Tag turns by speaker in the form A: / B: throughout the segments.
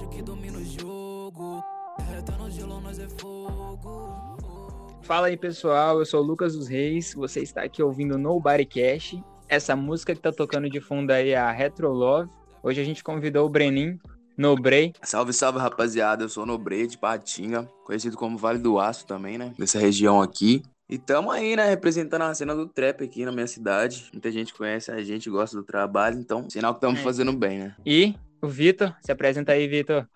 A: acha que domina o jogo. No gelo, nós é fogo.
B: Fala aí, pessoal. Eu sou o Lucas dos Reis. Você está aqui ouvindo Nobody Cash. Essa música que tá tocando de fundo aí é a Retro Love. Hoje a gente convidou o Brenin, Nobrei.
C: Salve, salve, rapaziada. Eu sou o Nobrei de Patinga, conhecido como Vale do Aço também, né? Dessa região aqui. E tamo aí, né? Representando a cena do trap aqui na minha cidade. Muita gente conhece a gente, gosta do trabalho, então sinal que estamos
B: É.
C: fazendo bem, né?
B: E o Vitor. Se apresenta aí, Vitor.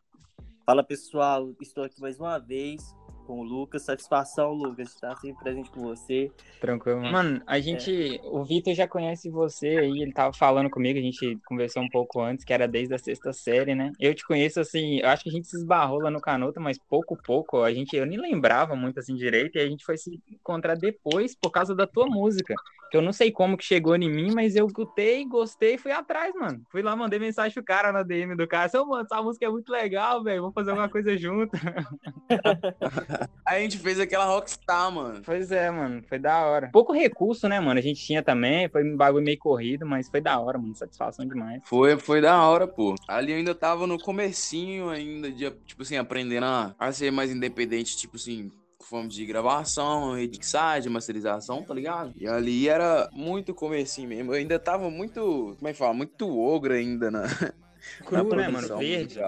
D: Fala pessoal, estou aqui mais uma vez com o Lucas. Satisfação, Lucas, de estar sempre presente com você.
B: Tranquilo, mano. Mano, a gente. O Vitor já conhece você aí, ele tava falando comigo, a gente conversou um pouco antes, que era desde a sexta série, né? Eu te conheço assim, eu acho que a gente se esbarrou lá no Canuto, mas pouco pouco, a gente, eu nem lembrava muito assim direito, e a gente foi se encontrar depois por causa da tua música. Que eu não sei como que chegou em mim, mas eu escutei, gostei e fui atrás, mano. Fui lá, mandei mensagem pro cara na DM do cara. Seu, mano, essa música é muito legal, velho. Vamos fazer alguma coisa junto.
C: Aí a gente fez aquela rockstar, mano.
B: Pois é, mano, foi da hora. Pouco recurso, né, mano? A gente tinha também, foi um bagulho meio corrido, mas foi da hora, mano. Satisfação demais.
C: Foi, foi da hora, pô. Ali eu ainda tava no comecinho ainda, de, tipo assim, aprendendo a, a ser mais independente, tipo assim, com forma de gravação, mixagem, masterização, tá ligado? E ali era muito comecinho mesmo. Eu ainda tava muito, como é que fala? Muito ogro ainda na,
B: Cru,
C: na
B: né, mano?
C: produção
B: Verde.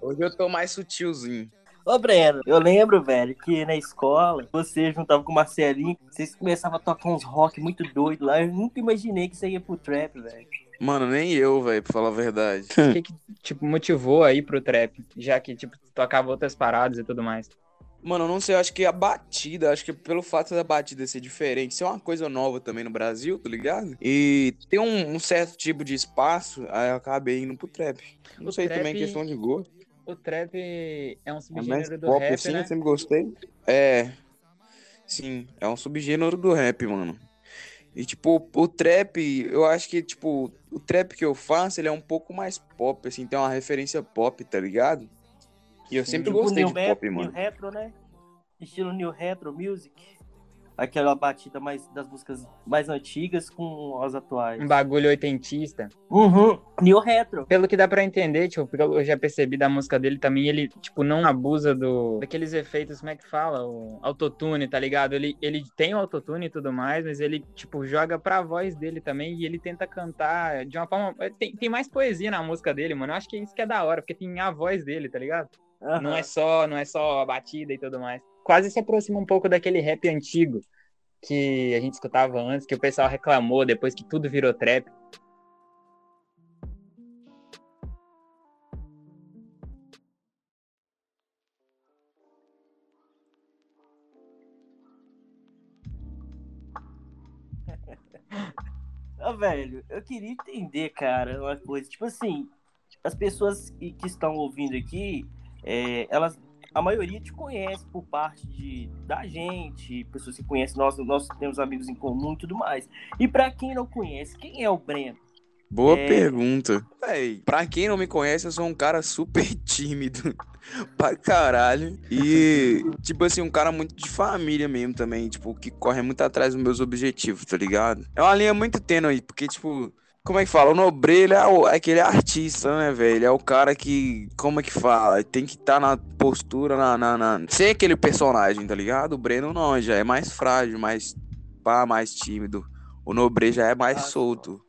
C: Hoje eu tô mais sutilzinho.
D: Ô, Breno, eu lembro, velho, que na escola você juntava com o Marcelinho, vocês começavam a tocar uns rock muito doido lá. Eu nunca imaginei que você ia pro trap, velho.
C: Mano, nem eu, velho, pra falar a verdade.
B: O que que, tipo, motivou aí pro trap? Já que, tipo, tu tocava outras paradas e tudo mais.
C: Mano, eu não sei, eu acho que a batida, acho que pelo fato da batida ser diferente, ser uma coisa nova também no Brasil, tá ligado? E ter um, um certo tipo de espaço, aí eu acabei indo pro trap. Não
B: O
C: sei
B: trap-
C: também questão de gosto.
B: O trap é um
C: É
B: subgênero do
C: pop
B: rap,
C: assim,
B: né?
C: eu sempre gostei. É. Sim, é um subgênero do rap, mano. E tipo, o trap, eu acho que, tipo, o trap que eu faço, ele é um pouco mais pop, assim, tem uma referência pop, tá ligado? E eu sempre
D: Tipo
C: gostei de
D: rap-
C: pop, mano.
D: New retro, né? Estilo new retro music. Aquela batida mais das músicas mais antigas com as atuais.
B: Um bagulho oitentista.
D: Uhum. New retro.
B: Pelo que dá pra entender, tipo, porque eu já percebi da música dele também, ele, tipo, não abusa do daqueles efeitos, como é que fala? O autotune, tá ligado? Ele, ele tem o autotune e tudo mais, mas ele, tipo, joga pra voz dele também e ele tenta cantar de uma forma... Tem, tem mais poesia na música dele, mano. Eu acho que é isso que é da hora, porque tem a voz dele, tá ligado? Não é só, não é só a batida e tudo mais. Quase se aproxima um pouco daquele rap antigo que a gente escutava antes, que o pessoal reclamou depois que tudo virou trap.
D: Ah, velho, eu queria entender, cara, uma coisa. Tipo assim, as pessoas que estão ouvindo aqui, é, elas. A maioria te conhece por parte de, da gente, pessoas que conhecem, nós, nós temos amigos em comum e tudo mais. E pra quem não conhece, quem é o Breno?
C: Boa
D: É.
C: pergunta. Véi, pra quem não me conhece, eu sou um cara super tímido pra caralho. E, tipo assim, um cara muito de família mesmo também, tipo, que corre muito atrás dos meus objetivos, tá ligado? É uma linha muito tênue aí, porque, tipo, como é que fala? O Nobre, ele é, o- é aquele artista, né, velho? Ele é o cara que, como é que fala? Tem que estar na postura, na, na, na... Ser aquele personagem, tá ligado? O Breno não, já é mais frágil, mais pá, mais tímido. O Nobre já é mais
D: Ah,
C: solto.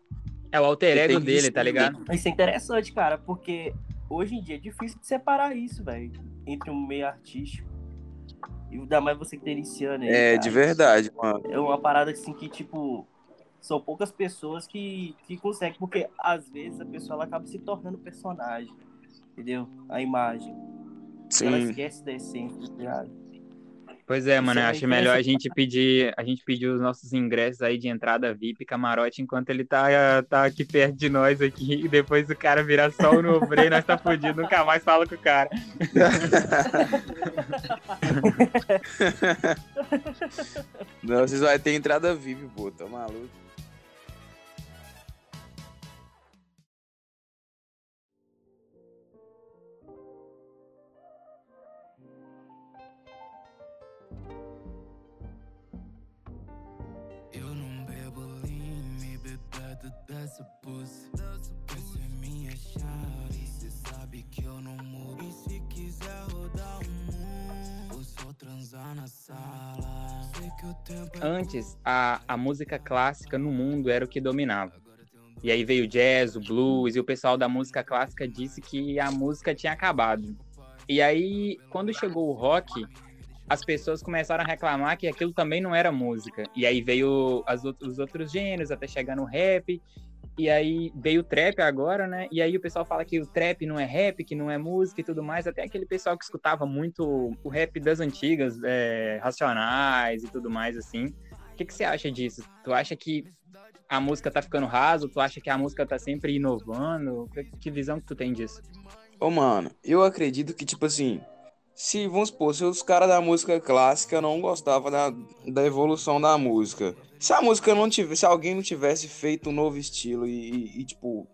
B: É o alter ego dele, tá ligado?
D: Isso é interessante, cara, porque hoje em dia é difícil de separar isso, velho, entre um meio artístico. E ainda mais você que tá iniciando aí.
C: É,
D: cara.
C: de verdade, mano.
D: É uma parada assim que, tipo, são poucas pessoas que, que conseguem, porque às vezes a pessoa ela acaba se tornando personagem, entendeu? A imagem. Ela
C: Sim.
D: esquece da essência, tá ligado?
B: Pois é, mano, eu
D: é
B: acho melhor a gente pedir, a gente pedir os nossos ingressos aí de entrada VIP, camarote, enquanto ele tá, tá aqui perto de nós aqui, e depois o cara virar só o Nobre e nós tá fudido, nunca mais fala com o cara.
C: Não, vocês vão ter entrada VIP, pô, tá maluco.
A: Essa é minha chave, cê sabe que eu não mudo. E se quiser rodar o mundo, só transar na sala. É
B: Antes, a, a música clássica no mundo era o que dominava. E aí veio o jazz, o blues, e o pessoal da música clássica disse que a música tinha acabado. E aí, quando chegou o rock, as pessoas começaram a reclamar que aquilo também não era música. E aí veio as os outros gêneros, até chegar no rap. E aí veio o trap agora, né? E aí o pessoal fala que o trap não é rap, que não é música e tudo mais. Até aquele pessoal que escutava muito o rap das antigas, é, Racionais e tudo mais, assim. O que, que você acha disso? Tu acha que a música tá ficando raso? Tu acha que a música tá sempre inovando? Que, que visão que tu tem disso?
C: Ô, mano, eu acredito que, tipo assim, se, vamos supor, se os caras da música clássica não gostavam da, da evolução da música, se a música não tivesse, se alguém não tivesse feito um novo estilo e, e, tipo,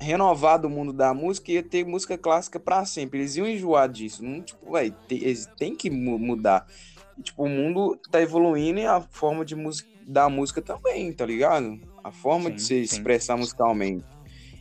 C: renovado o mundo da música, ia ter música clássica pra sempre. Eles iam enjoar disso. Não, tipo, véi, tem, eles têm que mu- mudar. E, tipo, o mundo tá evoluindo e a forma de música da música também, tá ligado? A forma de
B: Sim,
C: se
B: sim.
C: expressar musicalmente.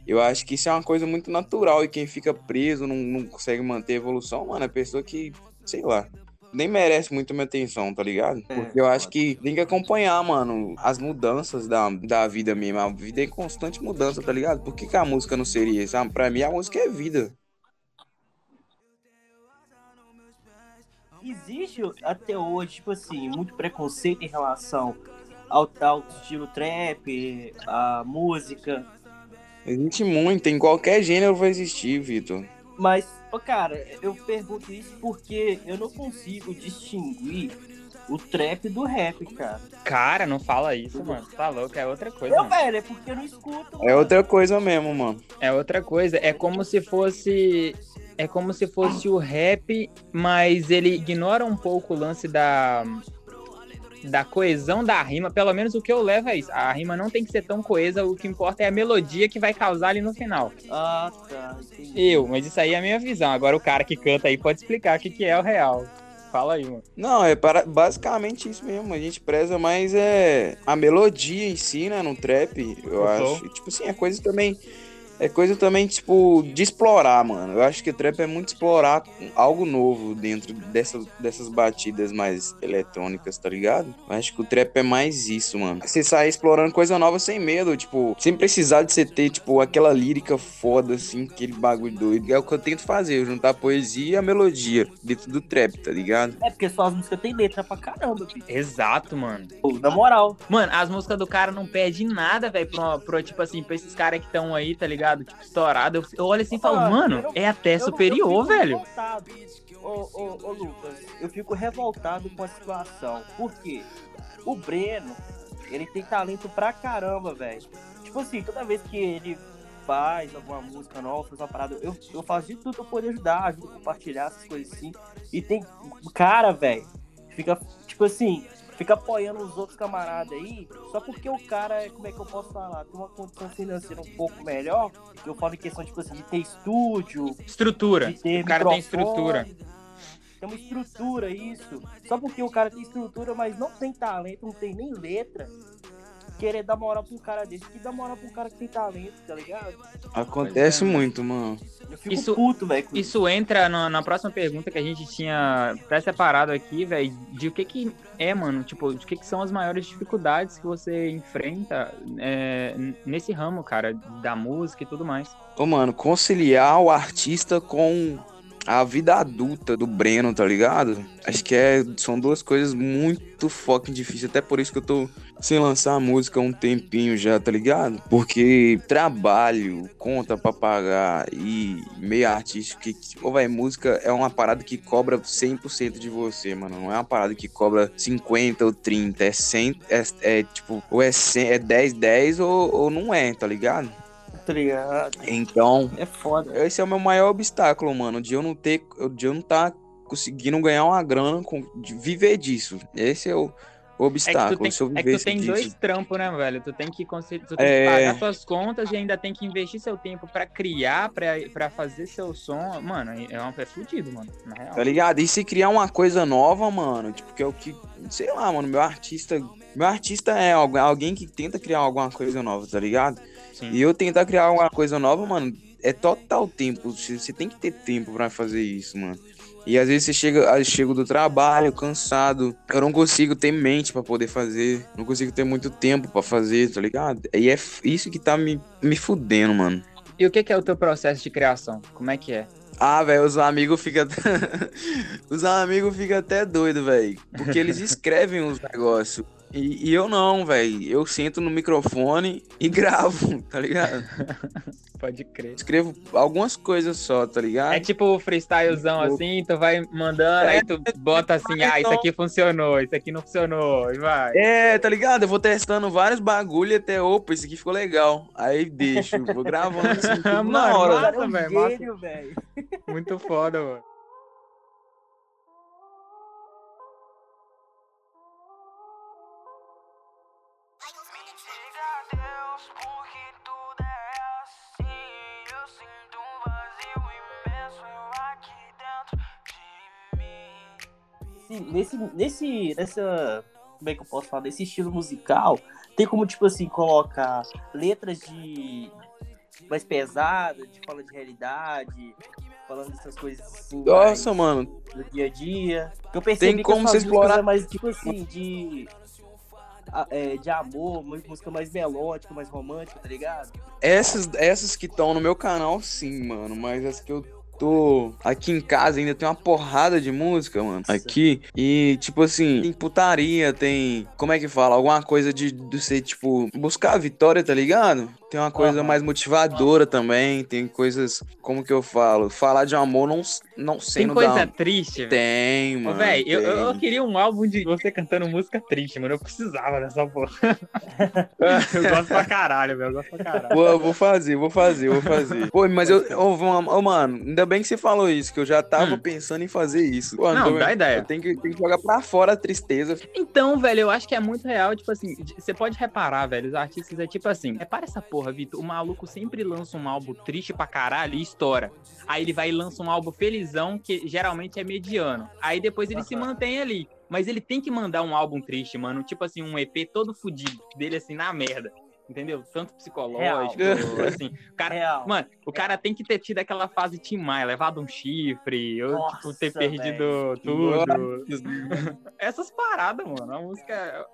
C: Eu acho que isso é uma coisa muito natural e quem fica preso, não, não consegue manter a evolução, mano, é pessoa que, sei lá, nem merece muito minha atenção, tá ligado?
D: É,
C: Porque eu acho que tem que acompanhar, mano, as mudanças da, da vida mesmo. A vida é em constante mudança, tá ligado? Por que, que a música não seria isso? Ah, Pra mim, a música é vida.
D: Existe até hoje, tipo assim, muito preconceito em relação ao tal estilo trap, a música.
C: Existe muito, em qualquer gênero vai existir, Vitor.
D: Mas, ô, cara, eu pergunto isso porque eu não consigo distinguir o trap do rap, cara.
B: Cara, não fala isso, mano. Tá louco, é outra coisa,
D: Eu,
B: mano.
D: velho, é porque eu não escuto.
C: É outra coisa mesmo, mano.
B: É outra coisa. É como se fosse. É como se fosse o rap, mas ele ignora um pouco o lance da. Da coesão da rima. Pelo menos o que eu levo é isso. A rima não tem que ser tão coesa, o que importa é a melodia que vai causar ali no final.
D: Ah, tá. Entendi.
B: Eu, mas isso aí é a minha visão. Agora o cara que canta aí pode explicar o que, que é o real. Fala aí, mano.
C: Não, é para, basicamente isso mesmo. A gente preza mais é a melodia em si, né, no trap, eu
B: Uhum.
C: acho. Tipo assim, é coisa também. É coisa também, tipo, de explorar, mano. Eu acho que o trap é muito explorar algo novo dentro dessas, dessas batidas mais eletrônicas, tá ligado? Eu acho que o trap é mais isso, mano. Você sair explorando coisa nova sem medo, tipo, sem precisar de você ter, tipo, aquela lírica foda, assim, aquele bagulho doido. É o que eu tento fazer, juntar a poesia e a melodia dentro do trap, tá ligado?
D: É porque suas músicas têm letra pra caramba, bicho.
B: Exato, mano.
D: Pô, Na moral.
B: Mano, as músicas do cara não perdem nada, velho, pro, pro, tipo assim, pra esses caras que estão aí, tá ligado? Tipo, estourado. Eu, eu olho assim e falo,
D: Ah,
B: mano,
D: eu
B: é até
D: Eu-
B: superior, velho.
D: Ô, ô, ô, Lucas, eu fico revoltado com a situação. Por quê? O Breno, ele tem talento pra caramba, velho. Tipo assim, toda vez que ele faz alguma música nova, faz uma parada, eu, eu faço de tudo pra poder ajudar, ajudo a compartilhar essas coisas assim. E tem cara, velho, fica, tipo assim, fica apoiando os outros camaradas aí, só porque o cara, é, como é que eu posso falar, tem uma condição financeira um pouco melhor, eu falo em questão, tipo assim, de ter estúdio,
B: Estrutura. O cara tem estrutura.
D: Tem uma estrutura, isso. Só porque o cara tem estrutura, mas não tem talento, não tem nem letra. Querer dar moral pra um cara desse, que dá moral pra um cara que tem talento, tá ligado?
C: Acontece
B: Pois é,
C: muito, mano.
D: Eu fico
B: Isso-
D: puto, velho.
B: Isso entra na, na próxima pergunta que a gente tinha até separado aqui, velho, de o que que é, mano, tipo, de que que são as maiores dificuldades que você enfrenta é, nesse ramo, cara, da música e tudo mais.
C: Ô, mano, conciliar o artista com a vida adulta do Breno, tá ligado? Acho que é, são duas coisas muito fucking difíceis. Até por isso que eu tô sem lançar a música há um tempinho já, tá ligado? Porque trabalho, conta pra pagar e meio artístico. Que, ô, velho, música é uma parada que cobra 100% de você, mano. Não é uma parada que cobra 50 ou 30. É 100, é, é tipo, ou é, 100, é 10, 10 ou, ou não é, tá ligado?
D: Tá ligado?
C: Então,
D: É foda.
C: esse é o meu maior obstáculo, mano, de eu não ter, de eu não tá conseguindo ganhar uma grana, com, de viver disso. Esse é o, o
B: É que tu
C: obstáculo.
B: tem, é que tu tem
C: disso.
B: dois trampos, né, velho? Tu tem que, tu tem
C: É.
B: que pagar suas contas e ainda tem que investir seu tempo pra criar, pra, pra fazer seu som. Mano, é, um, é fudido, mano, na real.
C: Tá ligado? E se criar uma coisa nova, mano, tipo, que é o que, sei lá, mano, meu artista, meu artista é algu- alguém que tenta criar alguma coisa nova, tá ligado?
B: Sim.
C: E eu tentar criar alguma coisa nova, mano, é total tempo. Você tem que ter tempo pra fazer isso, mano. E às vezes você chega, eu chego do trabalho cansado, eu não consigo ter mente pra poder fazer, não consigo ter muito tempo pra fazer, tá ligado? E é isso que tá me, me fudendo, mano.
B: E o que, que é o teu processo de criação? Como é que é?
C: Ah, velho, os amigos ficam. os amigos ficam até doidos, velho. Porque eles escrevem os negócios. E, e eu não, velho. Eu sento no microfone e gravo, tá ligado?
B: Pode crer.
C: Escrevo algumas coisas só, tá ligado?
B: É tipo o freestylezão
C: Tipo-
B: assim, tu vai mandando, aí tu bota assim, ah, isso aqui funcionou, isso aqui não funcionou, e vai.
C: É, tá ligado? Eu vou testando vários bagulho até, opa, isso aqui ficou legal. Aí deixo, vou gravando assim, tudo
B: Mano,
C: na hora.
D: é
B: Massa, velho. Muito foda, mano.
D: Sim, nesse, nesse, nessa, como é que eu posso falar, nesse estilo musical, tem como, tipo assim, colocar letras de mais pesadas, de fala de realidade, falando dessas coisas assim,
C: Nossa, mano.
D: do dia a dia. Eu percebi
C: Tem como você explorar-
D: mais, tipo assim, de... é, de amor, música mais melódica, mais romântica, tá ligado?
C: Essas, essas que estão no meu canal, sim, mano. Mas as que eu tô aqui em casa ainda tem uma porrada de música, mano. Aqui. E, tipo assim, tem putaria, tem. Como é que fala? Alguma coisa de, de ser, tipo, buscar a vitória, tá ligado? Tem uma coisa mais motivadora também. Tem coisas. Como que eu falo? Falar de amor não, não
B: Tem
C: sendo
B: coisa triste.
C: Tem, mano.
B: Véi, eu, eu-
C: tem.
B: queria um álbum de você cantando música triste, mano. Eu precisava dessa porra. eu gosto pra caralho, velho. Eu gosto pra caralho.
C: Pô, eu vou fazer, vou fazer, vou fazer. Pô, mas eu. Ô, ô, mano, ainda bem que você falou isso, que eu já tava
B: Hum.
C: pensando em fazer isso. Pô,
B: Não,
C: então
B: dá ideia.
C: Eu tenho que, tenho que jogar pra fora a tristeza.
B: Então, velho, eu acho que é muito real, tipo assim, você pode reparar, velho, os artistas é tipo assim, repara essa porra, Vitor, o maluco sempre lança um álbum triste pra caralho e estoura. Aí ele vai e lança um álbum que geralmente é mediano. Aí depois ele se mantém ali. Mas ele tem que mandar um álbum triste, mano, tipo assim, um EP todo fudido, dele assim, na merda. Entendeu? Tanto psicológico, assim. O cara,
D: Real.
B: Mano, o cara tem que ter tido aquela fase Tim Maia, levado um chifre, ou tipo, ter perdido
C: velho.
B: tudo. Essas paradas, mano. A música.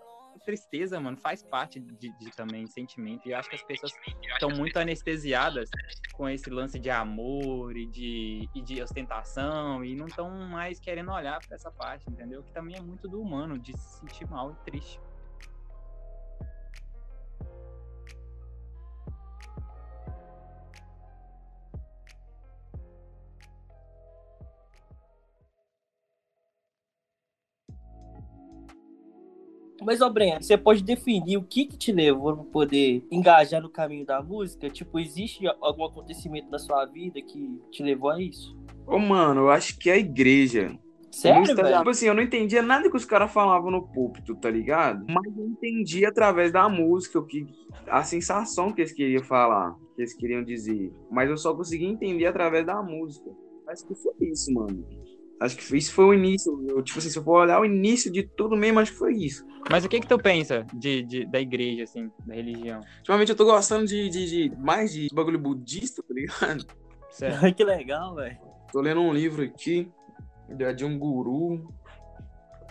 B: Tristeza, mano, faz parte de, de também sentimento. E eu acho que as pessoas estão muito anestesiadas com esse lance de amor e de, e de ostentação e não estão mais querendo olhar pra essa parte, entendeu? Que também é muito do humano, de se sentir mal e triste.
D: Mas, ô Breno, você pode definir o que que te levou pra poder engajar no caminho da música? Tipo, existe algum acontecimento na sua vida que te levou a isso?
C: Ô, mano, eu acho que é a igreja.
D: Sério, velho?
C: Tipo assim, eu não entendia nada que os caras falavam no púlpito, tá ligado? Mas eu entendi através da música o que a sensação que eles queriam falar, que eles queriam dizer. Mas eu só consegui entender através da música. Acho que foi isso, mano. Acho que isso foi o início. Eu, tipo assim, se eu for olhar o início de tudo mesmo, acho que foi isso.
B: Mas o que que tu pensa de, de- da igreja, assim, da religião?
C: Ultimamente eu tô gostando de, de, de- mais de bagulho budista, tá ligado?
B: Certo?
D: que legal, velho.
C: Tô lendo um livro aqui de de um guru,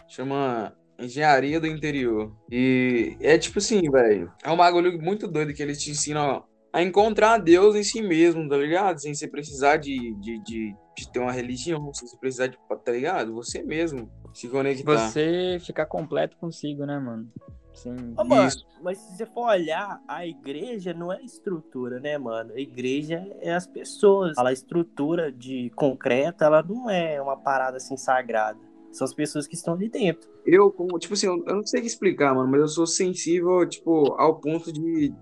C: chama Engenharia do Interior. E é tipo assim, velho, é um bagulho muito doido que eles te ensinam a encontrar Deus em si mesmo, tá ligado? Sem você precisar de, de, de, de ter uma religião, sem você precisar de, tá ligado? Você mesmo se conectar.
B: Você ficar completo consigo, né, mano? Sim.
D: Ô, mano,
C: Isso.
D: mas se você for olhar, a igreja não é estrutura, né, mano? A igreja é as pessoas. A estrutura de concreta, ela não é uma parada assim sagrada. São as pessoas que estão ali dentro.
C: Eu, como, tipo assim, eu não sei o que explicar, mano, mas eu sou sensível, tipo, ao ponto de,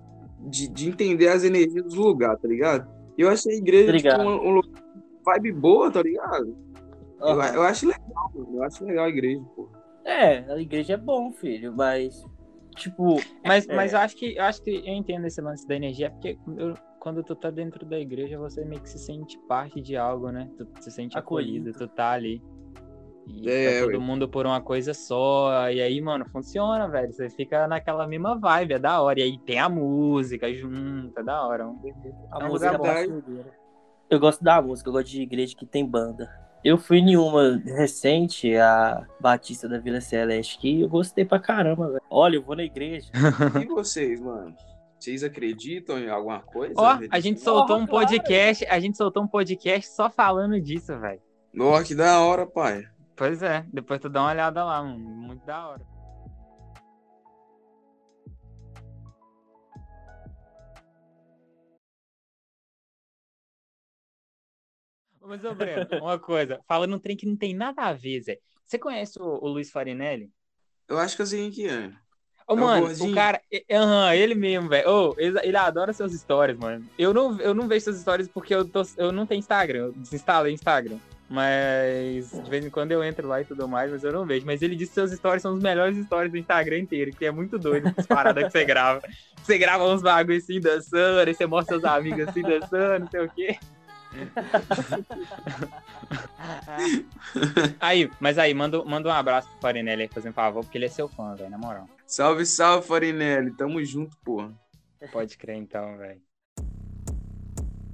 C: de, de entender as energias dos lugares, tá ligado? Eu acho a igreja, tipo, um, um lugar vibe boa, tá ligado? Eu,
D: Aham.
C: eu acho legal, mano. Eu acho legal a igreja, pô.
D: É, a igreja é bom, filho, mas, tipo,
B: Mas,
D: É.
B: mas eu acho que eu acho que eu entendo esse lance da energia, porque eu- quando tu tá dentro da igreja, você meio que se sente parte de algo, né? Tu se sente acolhido,
D: Acolhido.
B: tu tá ali. E
C: É,
B: tá todo mundo por uma coisa só. E aí, mano, funciona, velho. Você fica naquela mesma vibe, é da hora. E aí tem a música junto, é da hora.
D: a
B: É um
D: música
B: lugar
D: é
C: bom.
D: Eu gosto da música, eu gosto de igreja que tem banda. Eu fui em uma recente, a Batista da Vila Celeste, que eu gostei pra caramba, velho. Olha, eu vou na igreja.
C: E vocês, mano? Vocês acreditam em alguma coisa?
B: Ó, a gente soltou
D: Porra,
B: um podcast, a gente soltou um podcast só falando disso, velho.
C: Nossa, que da hora, pai.
B: Pois é, depois tu dá uma olhada lá, mano. Muito da hora. Mas, ô Breno, uma coisa, falando um trem que não tem nada a ver, Zé. Você conhece o, o Luiz Farinelli?
C: Eu acho que eu sei quem que é.
B: Ô,
C: É o
B: mano, o
C: gordinho?
B: cara. Aham, ele mesmo, velho. Ô, ele, ele adora seus stories, mano. Eu não, eu não vejo seus stories porque eu, tô, eu não tenho Instagram. Eu desinstalei Instagram. Mas de vez em quando eu entro lá e tudo mais, mas eu não vejo. Mas ele disse que seus stories são os melhores stories do Instagram inteiro, que é muito doido as paradas que você grava. Você grava uns bagulho assim dançando, aí você mostra seus amigos assim dançando, não sei o quê. aí, mas aí, manda, manda um abraço pro Farinelli aí, fazendo favor, porque ele é seu fã, velho, na moral.
C: Salve, salve, Farinelli. Tamo junto, porra.
B: Pode crer então, velho.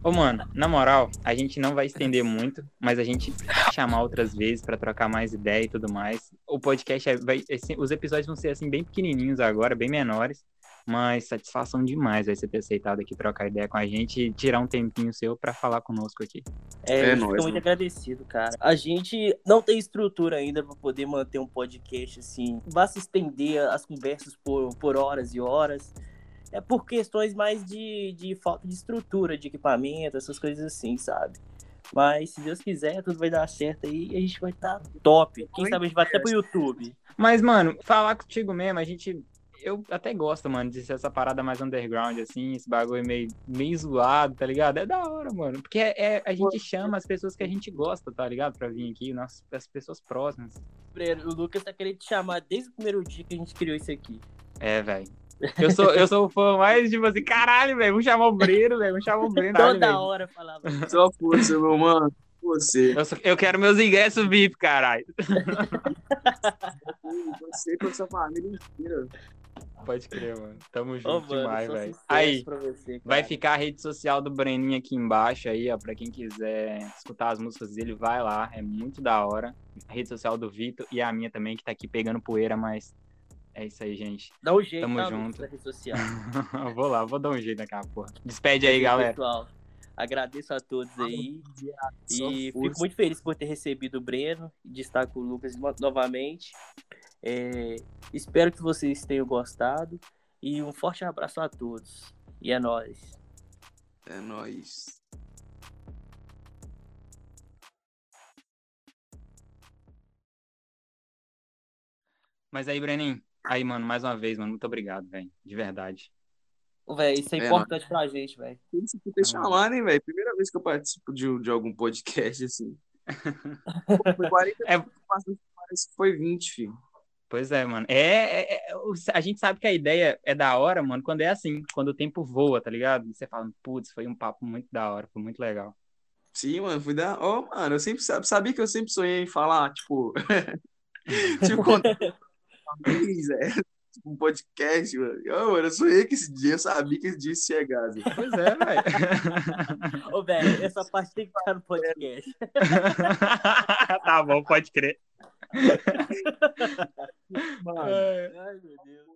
B: Ô, mano, na moral, a gente não vai estender muito, mas a gente vai chamar outras vezes pra trocar mais ideia e tudo mais. O podcast é- vai, assim, os episódios vão ser assim bem pequenininhos agora, bem menores, mas satisfação demais vai você ter aceitado aqui trocar ideia com a gente e tirar um tempinho seu pra falar conosco aqui.
D: É,
C: É
D: eu
C: nóis,
D: fico muito
C: mano.
D: agradecido, cara. A gente não tem estrutura ainda pra poder manter um podcast assim. Vá se estender as conversas por, por horas e horas. É por questões mais de, de falta de estrutura, de equipamento, essas coisas assim, sabe? Mas se Deus quiser, tudo vai dar certo aí e a gente vai estar top. Quem sabe a gente vai até pro YouTube.
B: Mas, mano, falar contigo mesmo, a gente. Eu até gosto, mano, de ser essa parada mais underground, assim, esse bagulho meio, meio zoado, tá ligado? É da hora, mano. Porque é, é- a gente chama as pessoas que a gente gosta, tá ligado? Pra vir aqui, nossas, as pessoas próximas.
D: Breno, O Lucas tá querendo te chamar desde o primeiro dia que a gente criou isso aqui.
B: É, velho. Eu sou, eu sou o fã mais, tipo assim, caralho, velho, vamos chamar o Breno, velho, vamos chamar o Breno.
D: Toda
B: velho.
D: hora falava.
C: Só força, meu mano. Você.
B: Eu, sou- eu quero meus ingressos VIP, caralho.
C: Você com a sua família inteira.
B: Pode crer, mano. Tamo junto
D: mano,
B: demais, velho. Aí,
D: você.
B: Vai ficar a rede social do Breninho aqui embaixo aí, ó, pra quem quiser escutar as músicas dele, vai lá, é muito da hora. A rede social do Vitor e a minha também, que tá aqui pegando poeira, mas é isso aí, gente.
D: Dá um jeito,
B: Tamo junto.
D: Rede social.
B: Vou lá, vou dar um jeito naquela porra. Despede aí, galera.
D: Pessoal, agradeço a todos aí. E
C: força.
D: fico muito feliz por ter recebido o Breno e destaco o Lucas no- novamente. É, espero que vocês tenham gostado. E um forte abraço a todos. E é nóis.
C: É nóis.
B: Mas aí, Breninho, aí, mano, mais uma vez, mano, muito obrigado, velho. De verdade.
D: Véi, isso é,
C: É
D: importante pra gente, velho.
C: Isso que ter chamado, hein, velho? Primeira vez que eu participo de, de algum podcast assim. Pô, Foi 40
B: É-
C: minutos, parece que foi 20, filho.
B: Pois é, mano. É, é- é- a gente sabe que a ideia é da hora, mano, quando é assim, quando o tempo voa, tá ligado? Você fala, putz, foi um papo muito da hora, foi muito legal.
C: Sim, mano, fui dar. Ó, mano, eu sempre sab- sabia que eu sempre sonhei em falar, tipo. tipo, quando. Um podcast, mano. Ô, mano, eu sonhei que esse dia, eu sabia que esse dia ia chegar. assim.
B: Pois é, velho.
D: Ô, velho, essa parte tem que ficar no podcast.
B: tá bom, pode crer.
C: Mano.
D: Ai, meu Deus.